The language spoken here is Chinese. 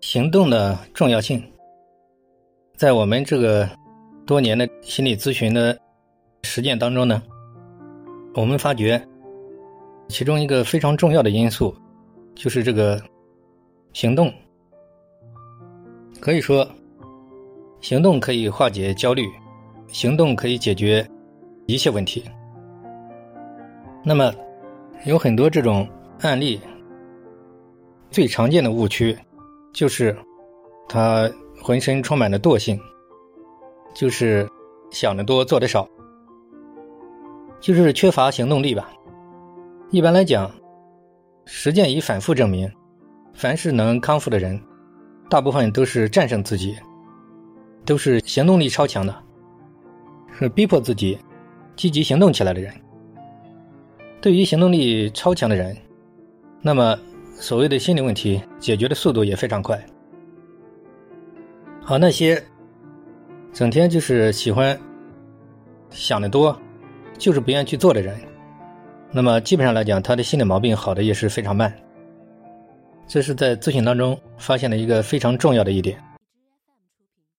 行动的重要性，在我们这个多年的心理咨询的实践当中呢，我们发觉其中一个非常重要的因素就是这个行动。可以说，行动可以化解焦虑，行动可以解决一切问题。那么，有很多这种案例，最常见的误区就是他浑身充满了惰性，就是想的多，做的少，就是缺乏行动力吧。一般来讲，实践已反复证明，凡是能康复的人。大部分都是战胜自己，都是行动力超强的，是逼迫自己积极行动起来的人。对于行动力超强的人，那么所谓的心理问题解决的速度也非常快。好，那些整天就是喜欢想的多，就是不愿意去做的人，那么基本上来讲，他的心理毛病好的也是非常慢。这是在咨询当中发现的一个非常重要的一点。